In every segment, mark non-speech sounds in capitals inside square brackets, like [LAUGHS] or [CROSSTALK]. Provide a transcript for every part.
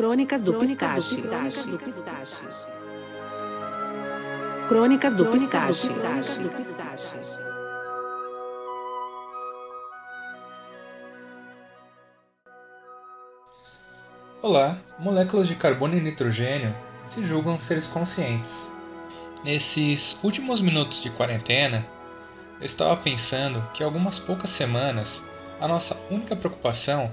Crônicas do Pistache. Crônicas do Pistache. Olá, moléculas de carbono e nitrogênio se julgam seres conscientes. Nesses últimos minutos de quarentena, eu estava pensando que algumas poucas semanas a nossa única preocupação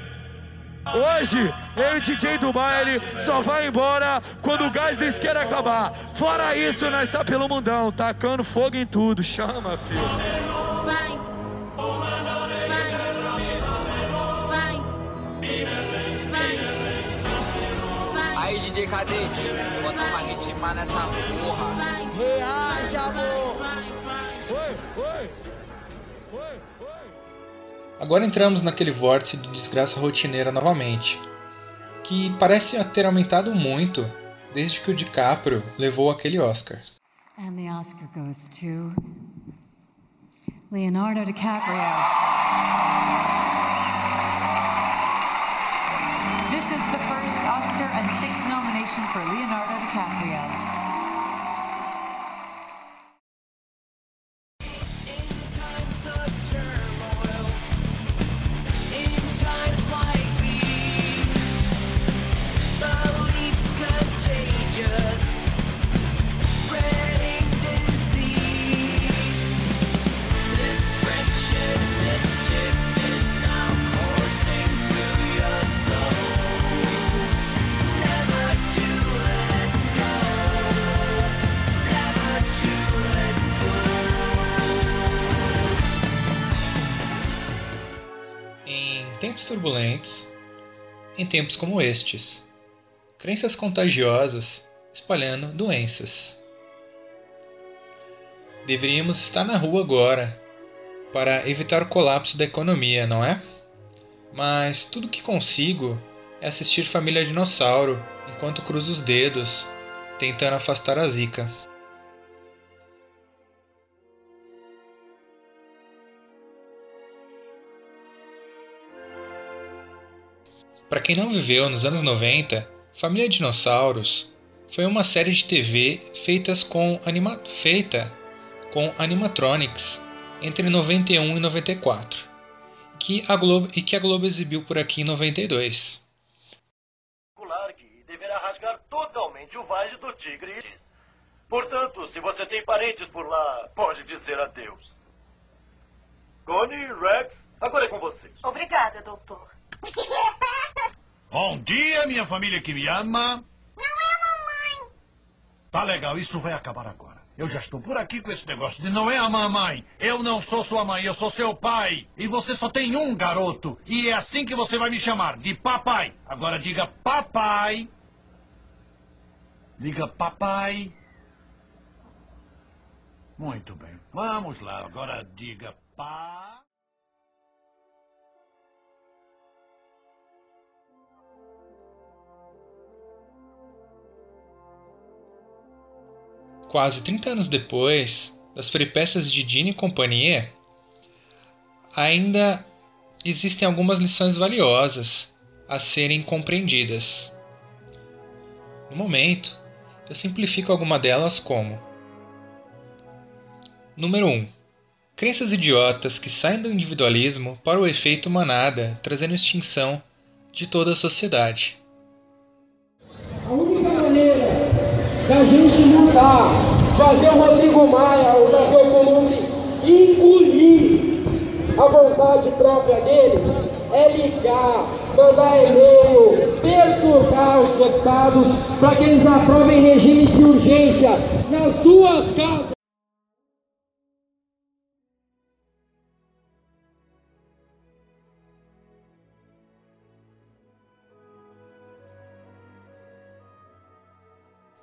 Hoje, eu e o DJ do baile só vai embora quando o gás da isqueira acabar. Fora isso, nós tá pelo mundão, tacando fogo em tudo. Chama, filho. Vai. Vai. Vai. Vai. Aí, DJ Cadete, bota uma ritma nessa porra. Reaja, amor. Agora entramos naquele vórtice de desgraça rotineira novamente, que parece ter aumentado muito desde que o DiCaprio levou aquele Oscar. And the Oscar goes to Leonardo DiCaprio. This is the first Oscar and sixth nomination for Leonardo DiCaprio. Tempos turbulentos, em tempos como estes, crenças contagiosas espalhando doenças. Deveríamos estar na rua agora para evitar o colapso da economia, não é? Mas tudo que consigo é assistir Família Dinossauro enquanto cruzo os dedos, tentando afastar a zica. Para quem não viveu nos anos 90, Família Dinossauros foi uma série de TV feitas com anima feita com animatronics entre 91 e 94, que a Globo, e que a Globo exibiu por aqui em 92. que deverá rasgar totalmente o Vale do Tigre. Portanto, se você tem parentes por lá, pode dizer adeus. Connie, Rex, agora é com vocês. Obrigada, doutor. [LAUGHS] Bom dia, minha família que me ama. Não é a mamãe. Tá legal, isso vai acabar agora. Eu já estou por aqui com esse negócio de não é a mamãe. Eu não sou sua mãe, eu sou seu pai. E você só tem um garoto. E é assim que você vai me chamar, de papai. Agora diga papai. Diga papai. Muito bem. Vamos lá, agora diga pá. Quase 30 anos depois das peripécias de Dini e companhia, ainda existem algumas lições valiosas a serem compreendidas. No momento, eu simplifico alguma delas como: Número 1. Crenças idiotas que saem do individualismo para o efeito manada, trazendo extinção de toda a sociedade. Da gente mudar, fazer o Rodrigo Maia, o Davi Alcolumbre, engolir a vontade própria deles, é ligar, mandar e-mail, perturbar os deputados para que eles aprovem regime de urgência nas duas casas.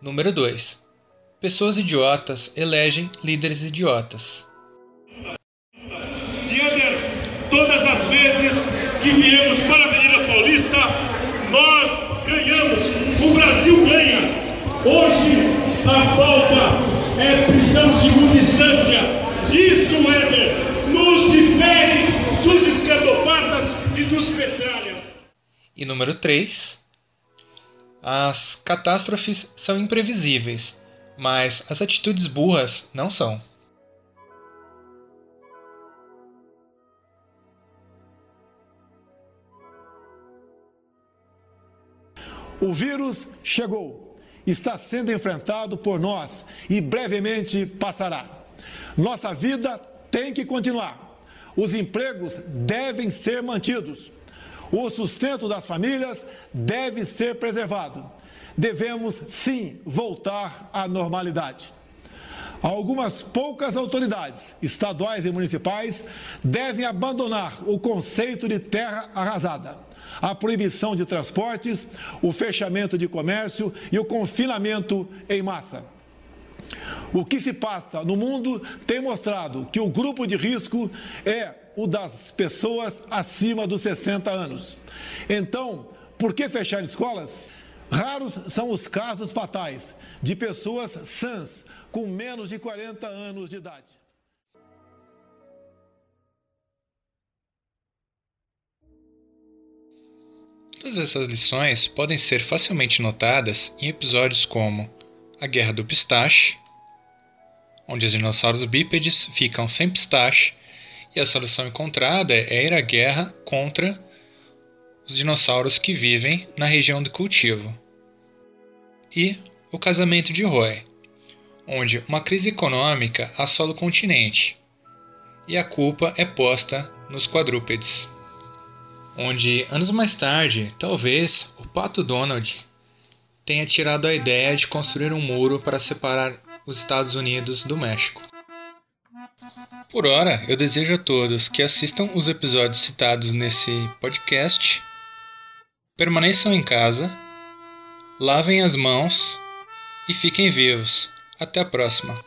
Número 2. Pessoas idiotas elegem líderes idiotas. que viemos para a Avenida Paulista, nós ganhamos. O Brasil ganha. Hoje a falta é prisão segunda instância. Isso, Éder, nos difere dos esquerdopatas e dos petralhas. E número 3. As catástrofes são imprevisíveis, mas as atitudes burras não são. O vírus chegou, está sendo enfrentado por nós e brevemente passará. Nossa vida tem que continuar. Os empregos devem ser mantidos. O sustento das famílias deve ser preservado. Devemos, sim, voltar à normalidade. Algumas poucas autoridades, estaduais e municipais, devem abandonar o conceito de terra arrasada a proibição de transportes, o fechamento de comércio e o confinamento em massa. O que se passa no mundo tem mostrado que o grupo de risco é o das pessoas acima dos 60 anos. Então, por que fechar escolas? Raros são os casos fatais de pessoas sãs com menos de 40 anos de idade. Todas essas lições podem ser facilmente notadas em episódios como A Guerra do Pistache, onde os dinossauros bípedes ficam sem pistache e a solução encontrada é ir à guerra contra os dinossauros que vivem na região do cultivo. E O Casamento de Roy, onde uma crise econômica assola o continente e a culpa é posta nos quadrúpedes onde anos mais tarde, talvez o pato Donald tenha tirado a ideia de construir um muro para separar os Estados Unidos do México. Por hora, eu desejo a todos que assistam os episódios citados nesse podcast, permaneçam em casa, lavem as mãos e fiquem vivos. Até a próxima!